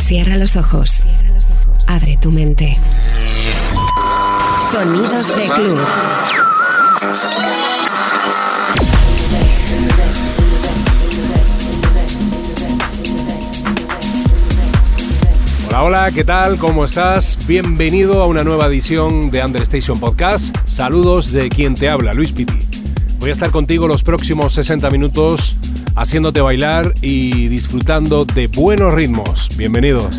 Cierra los ojos. Abre tu mente. Sonidos de club. Hola, hola, ¿qué tal? ¿Cómo estás? Bienvenido a una nueva edición de Understation Podcast. Saludos de quien te habla, Luis Piti. Voy a estar contigo los próximos 60 minutos haciéndote bailar y disfrutando de buenos ritmos. Bienvenidos.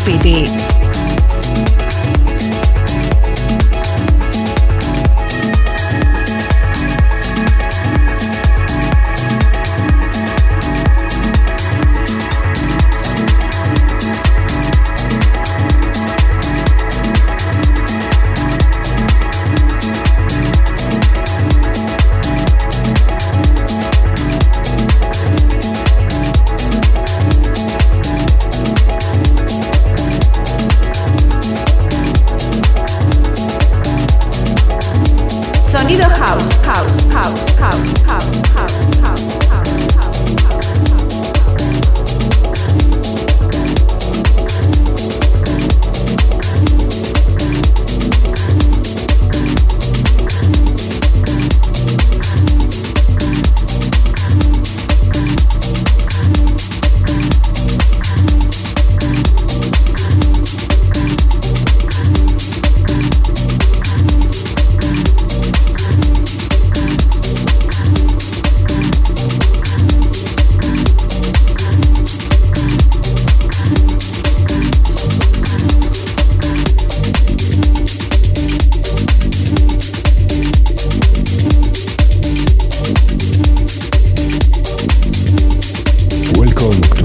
SPD.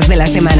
De la semana.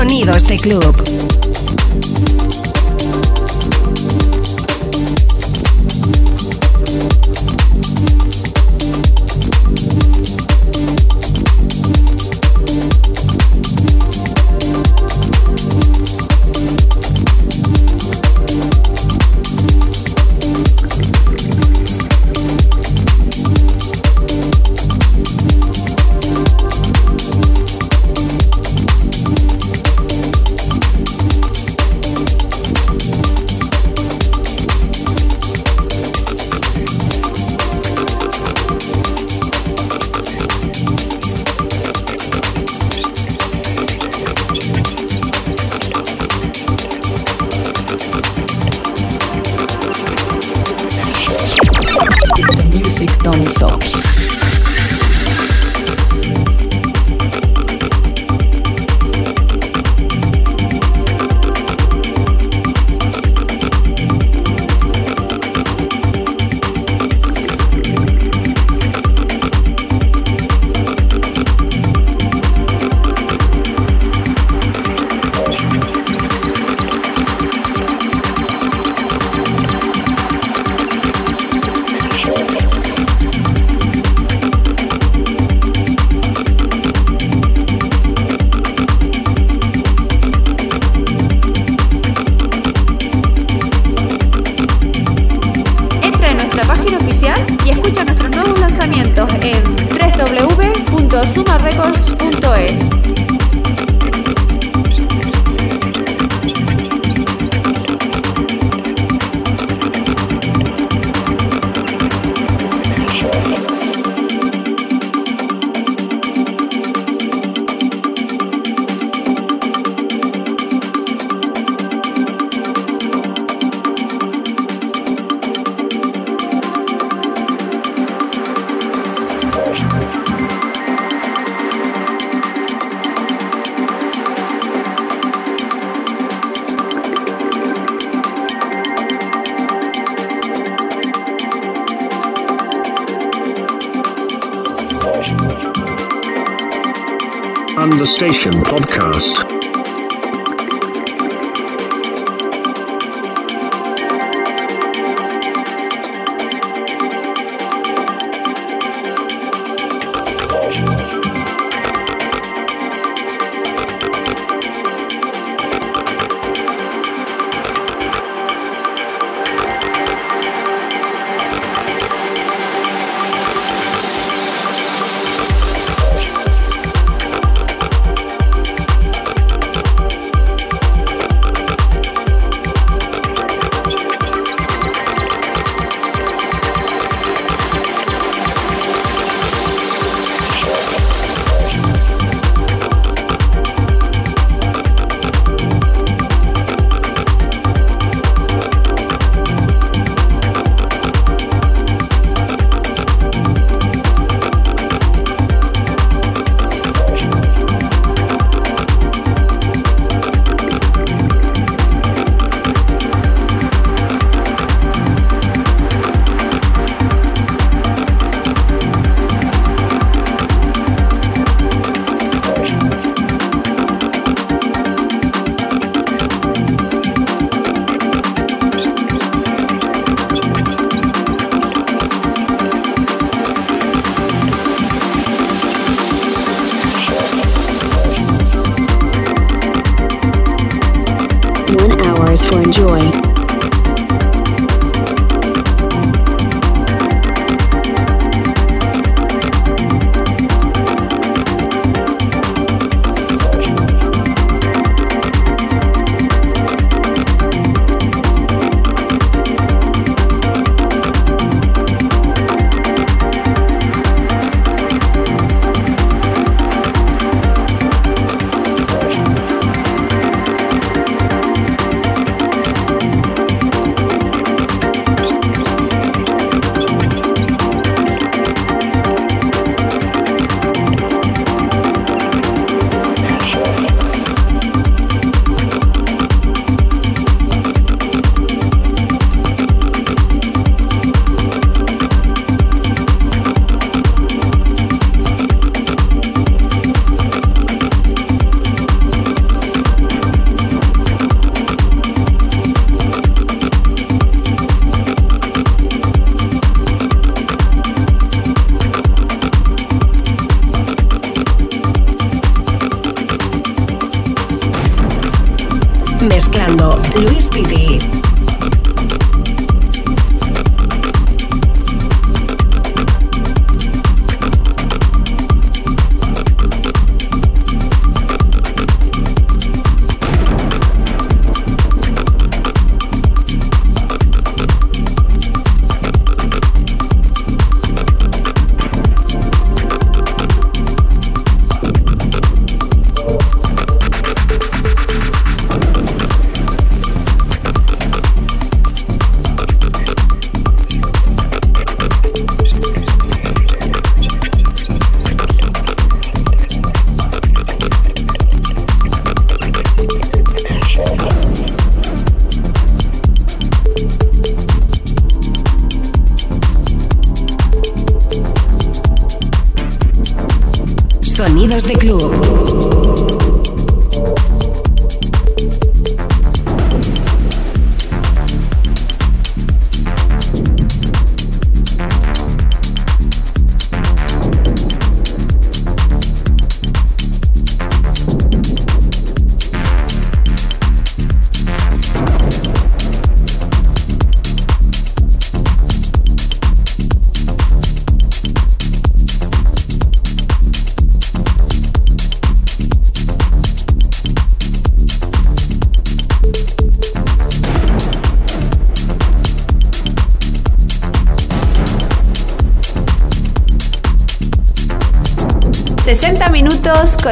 Club. Station podcast.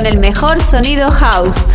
El mejor sonido house.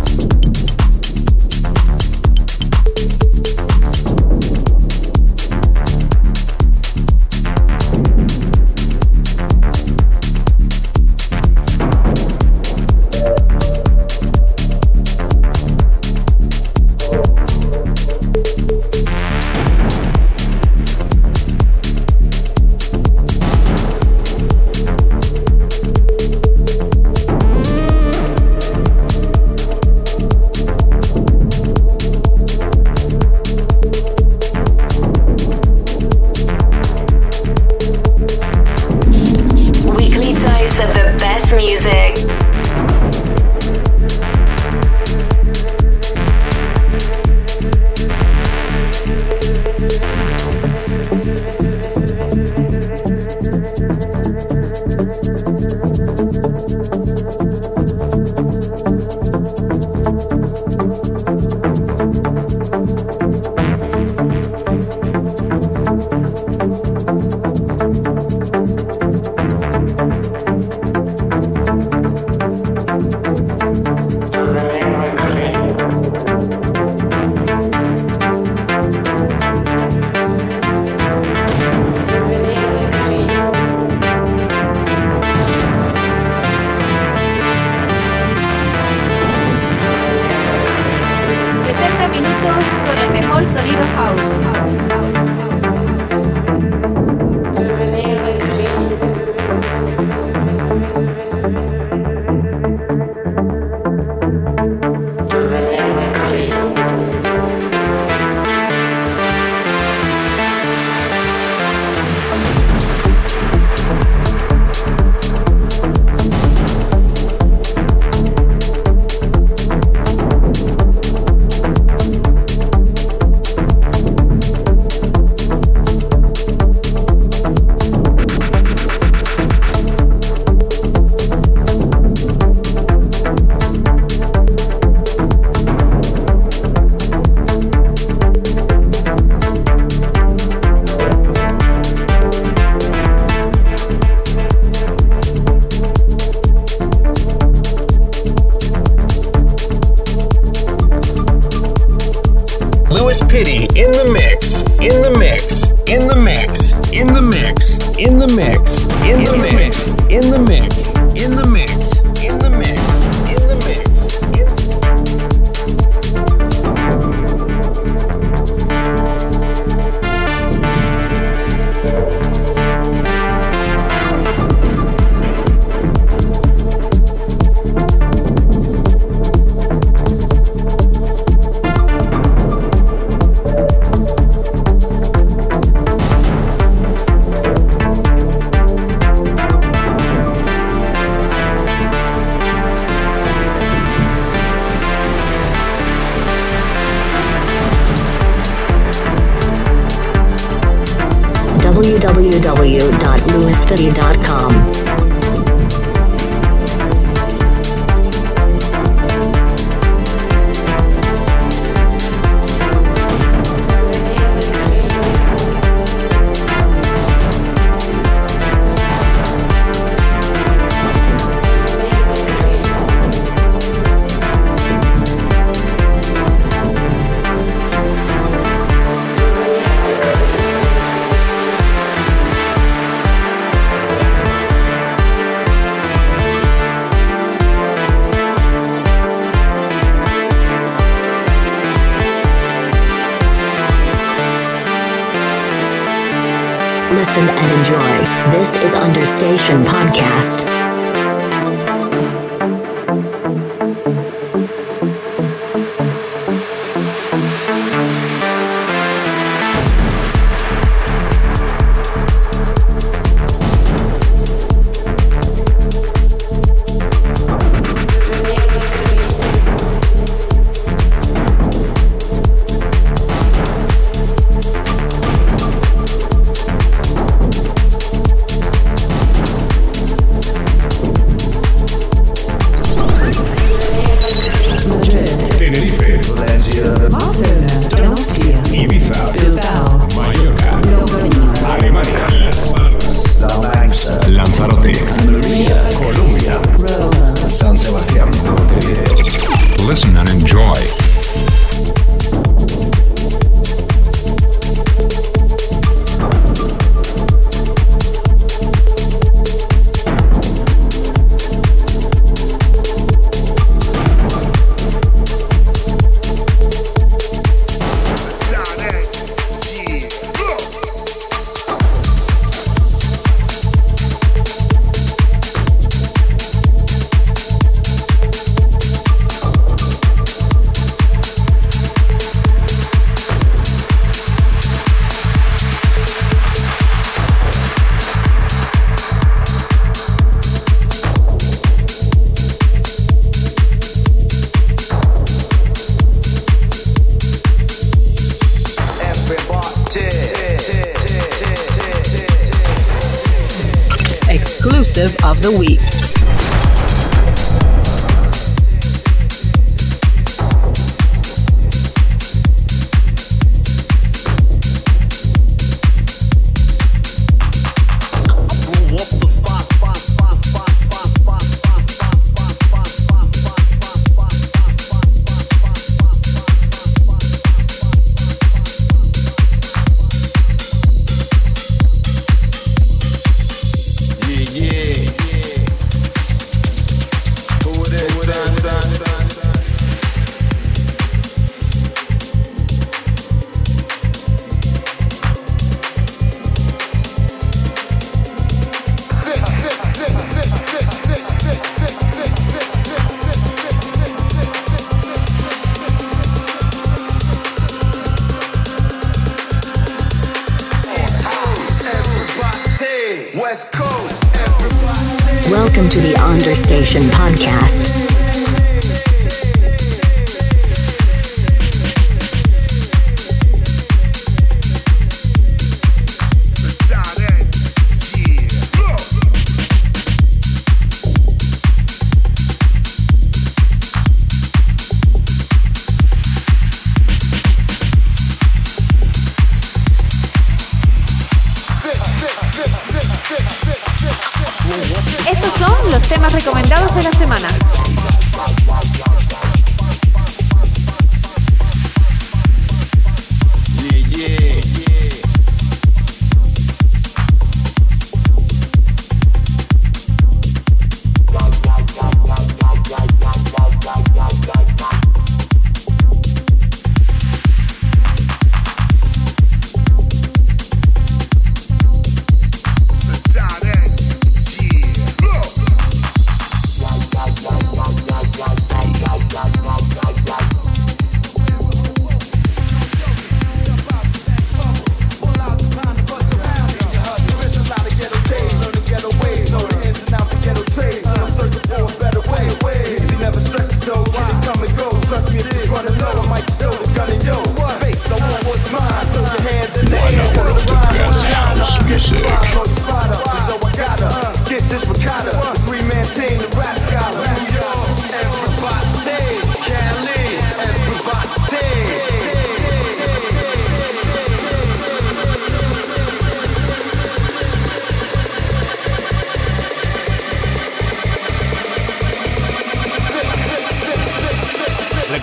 The week.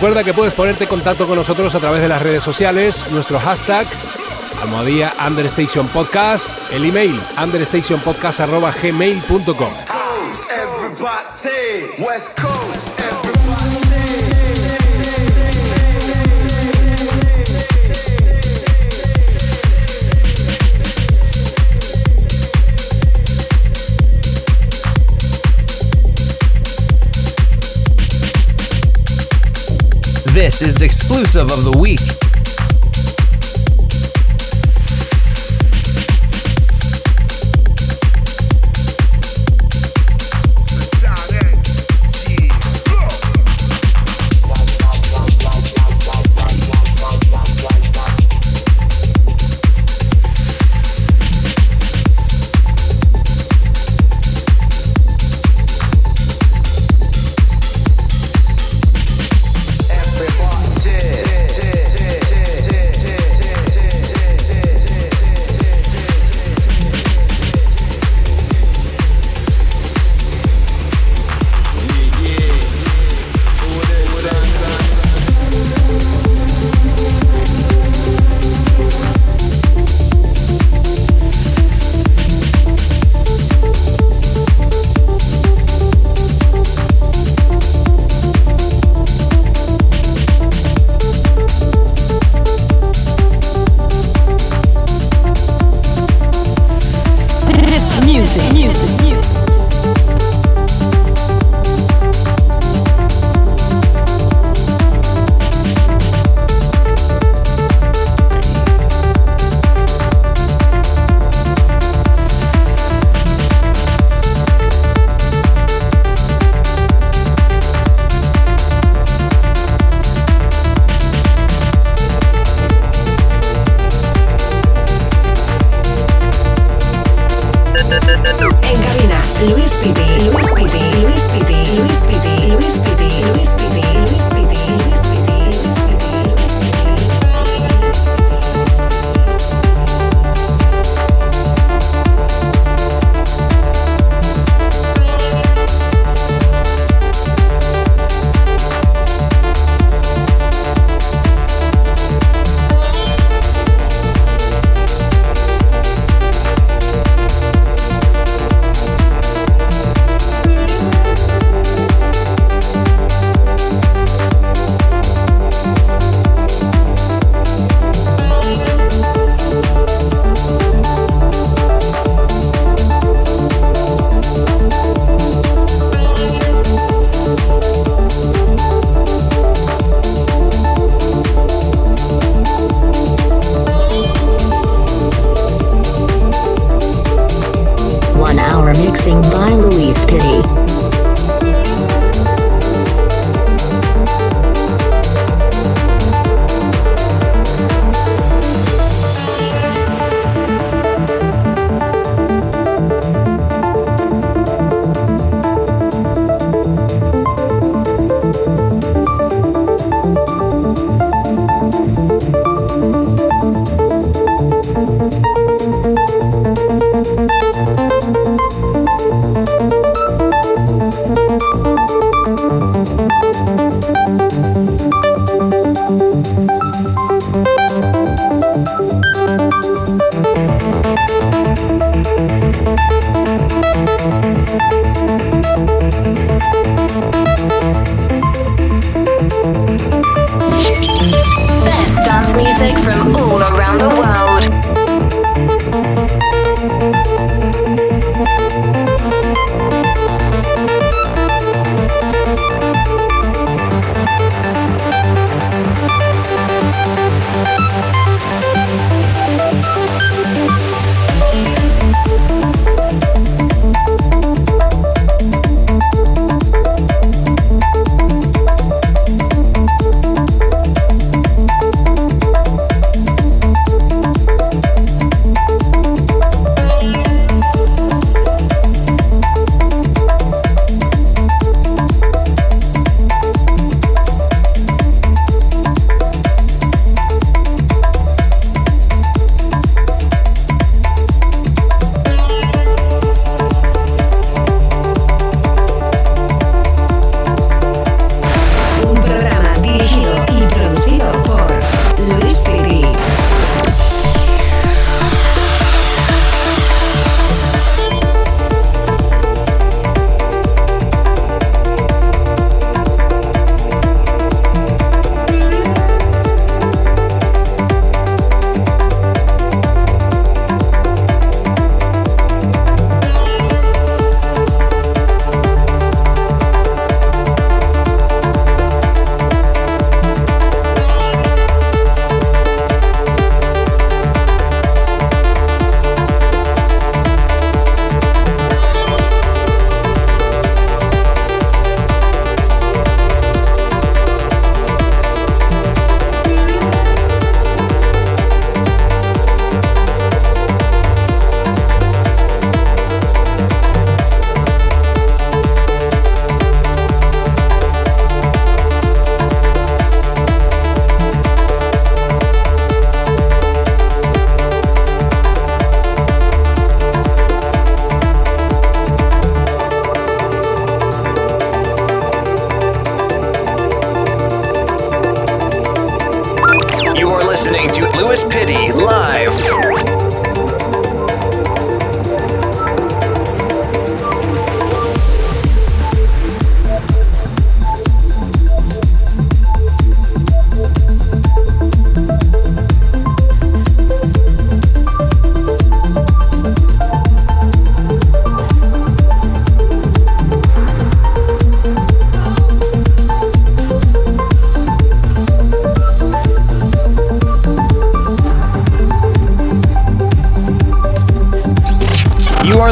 Recuerda que puedes ponerte en contacto con nosotros a través de las redes sociales, nuestro hashtag almohadilla el email understationpodcast.gmail.com. Is exclusive of the week.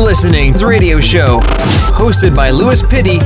Listening to radio show hosted by Louis Pitty.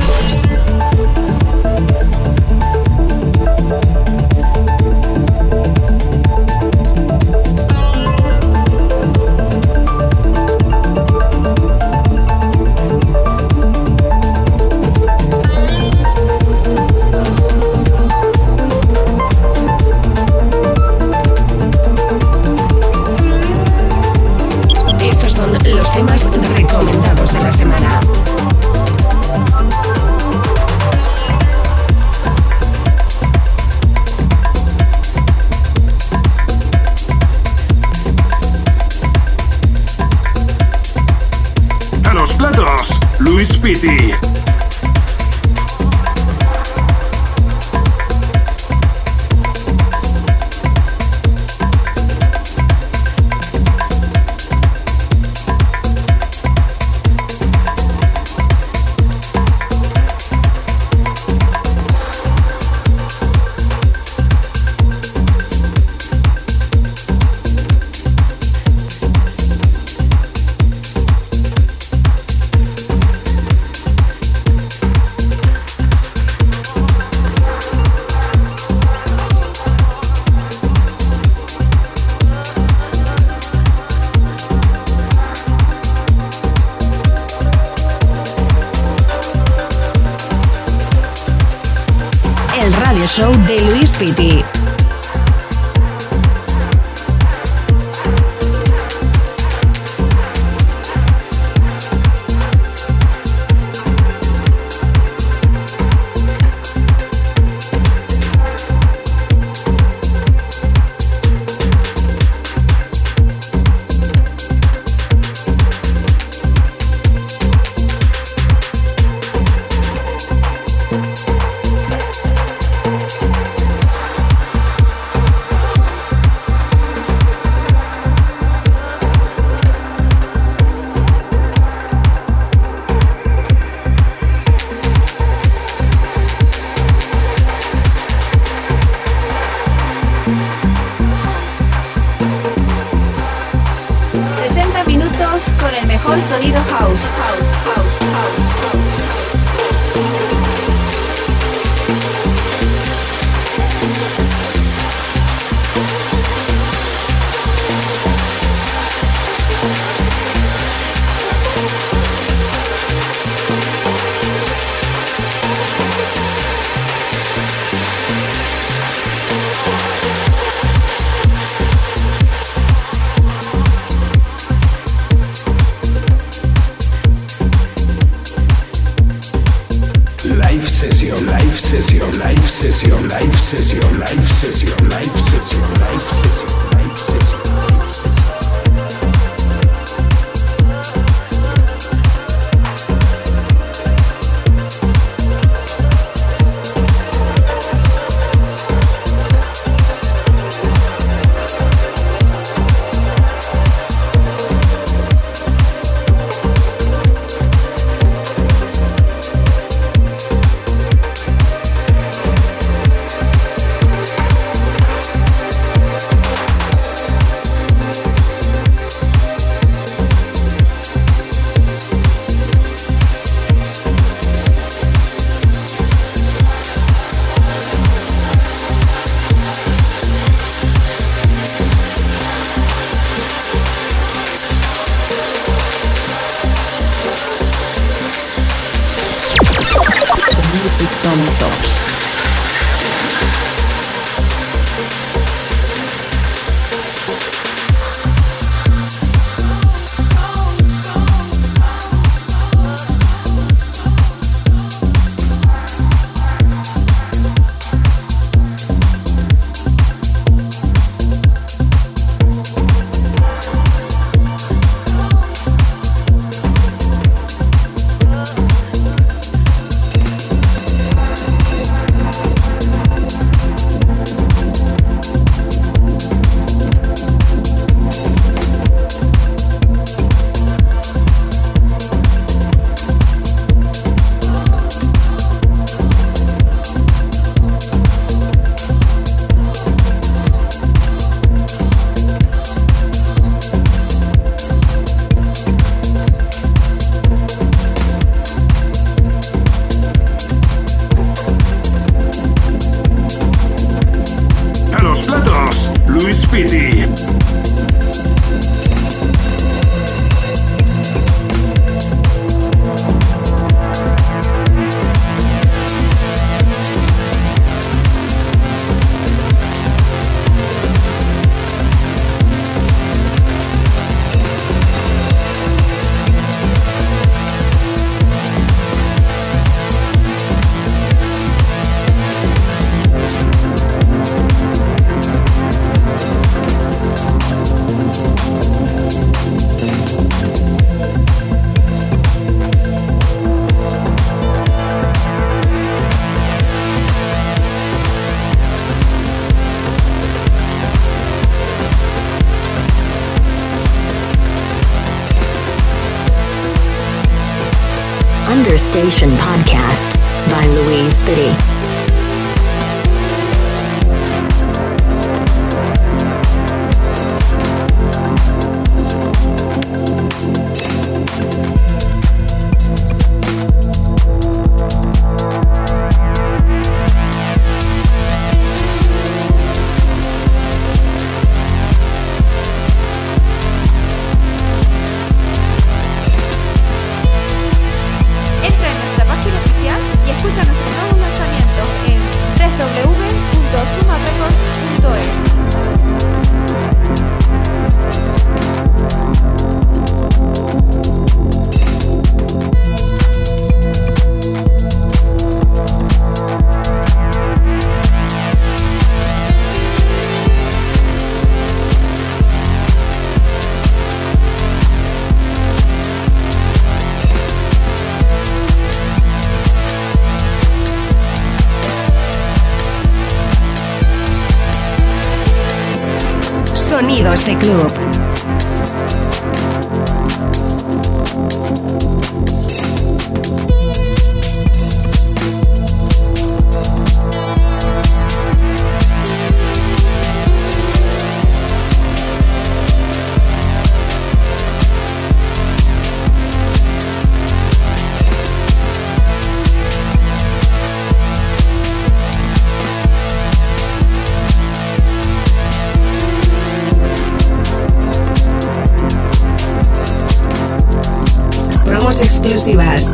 Station Podcast by Louise Biddy. exclusivas.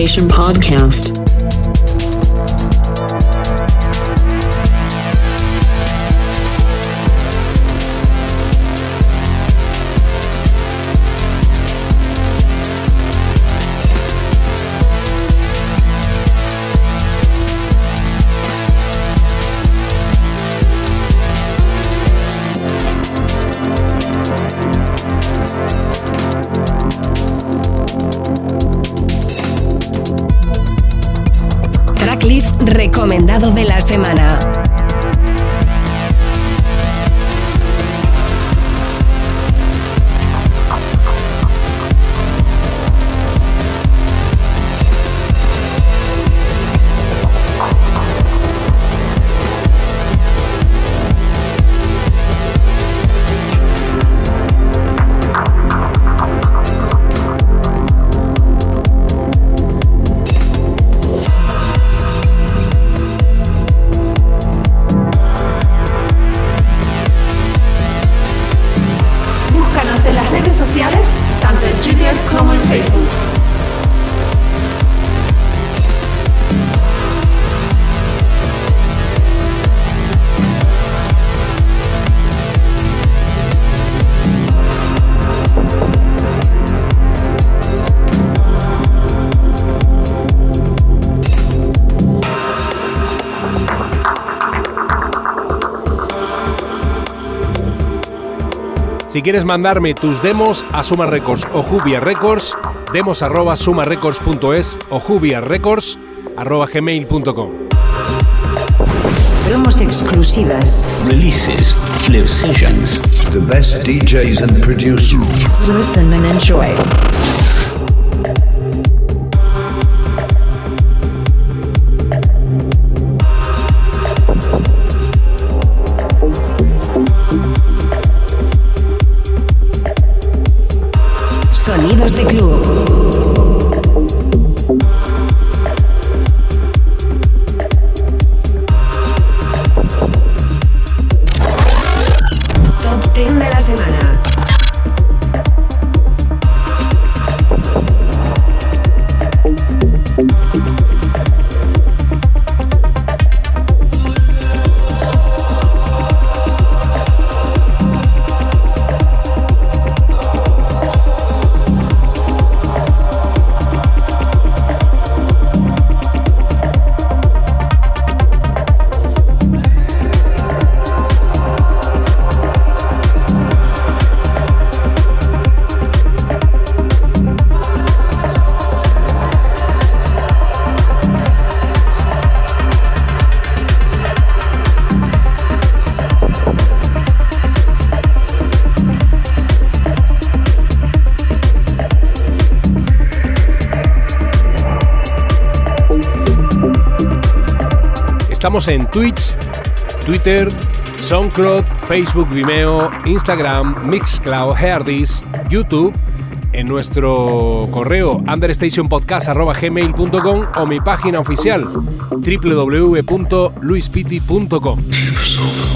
Station Podcast. semana. Si quieres mandarme tus demos a Suma Records o Jubia Records, demos arroba sumarecords.es o Jubia Records arroba gmail.com. Promos exclusivas. Releases. Live sessions. The best DJs and producers. Listen and enjoy. en Twitch, Twitter, SoundCloud, Facebook, Vimeo, Instagram, Mixcloud, Herdis, YouTube, en nuestro correo understationpodcast.gmail.com o mi página oficial www.luispiti.com.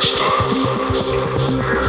Stop.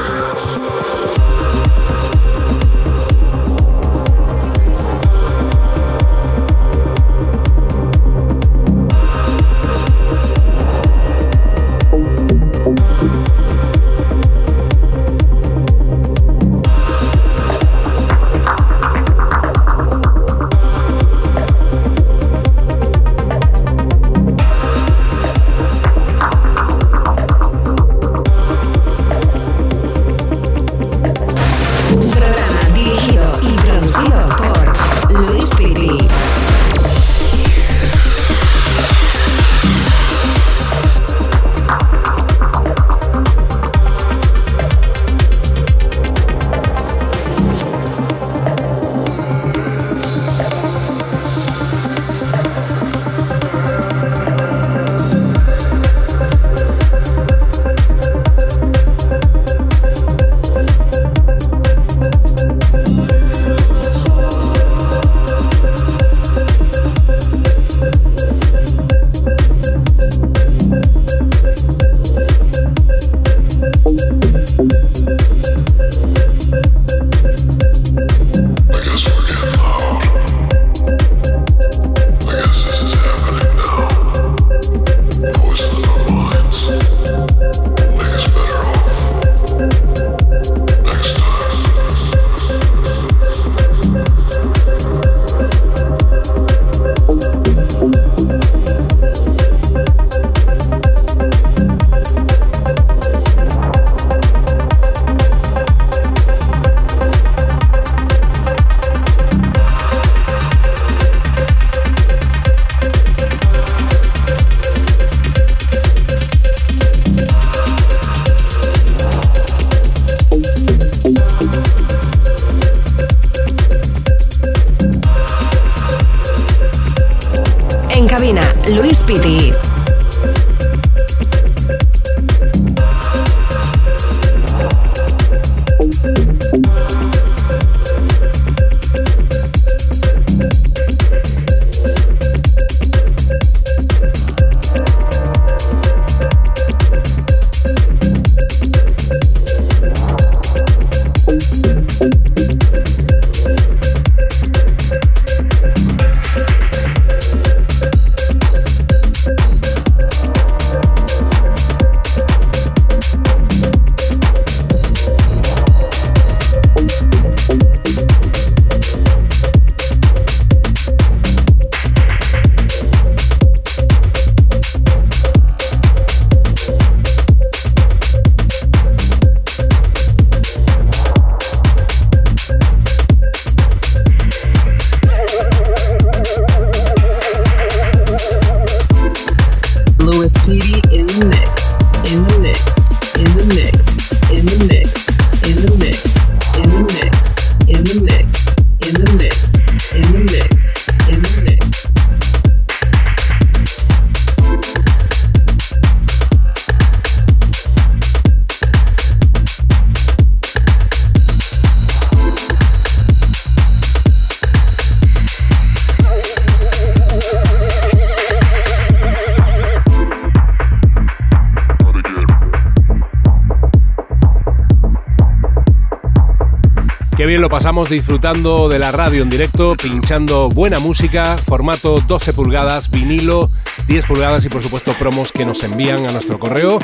Bien lo pasamos disfrutando de la radio en directo, pinchando buena música, formato 12 pulgadas, vinilo, 10 pulgadas y por supuesto promos que nos envían a nuestro correo.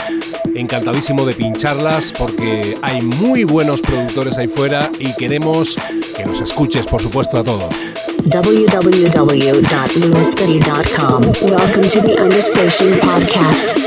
Encantadísimo de pincharlas porque hay muy buenos productores ahí fuera y queremos que nos escuches por supuesto a todos. www.lewisfitty.com Welcome to the Understation Podcast.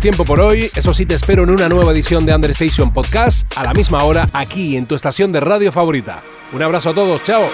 Tiempo por hoy. Eso sí, te espero en una nueva edición de Understation Podcast a la misma hora aquí en tu estación de radio favorita. Un abrazo a todos, chao.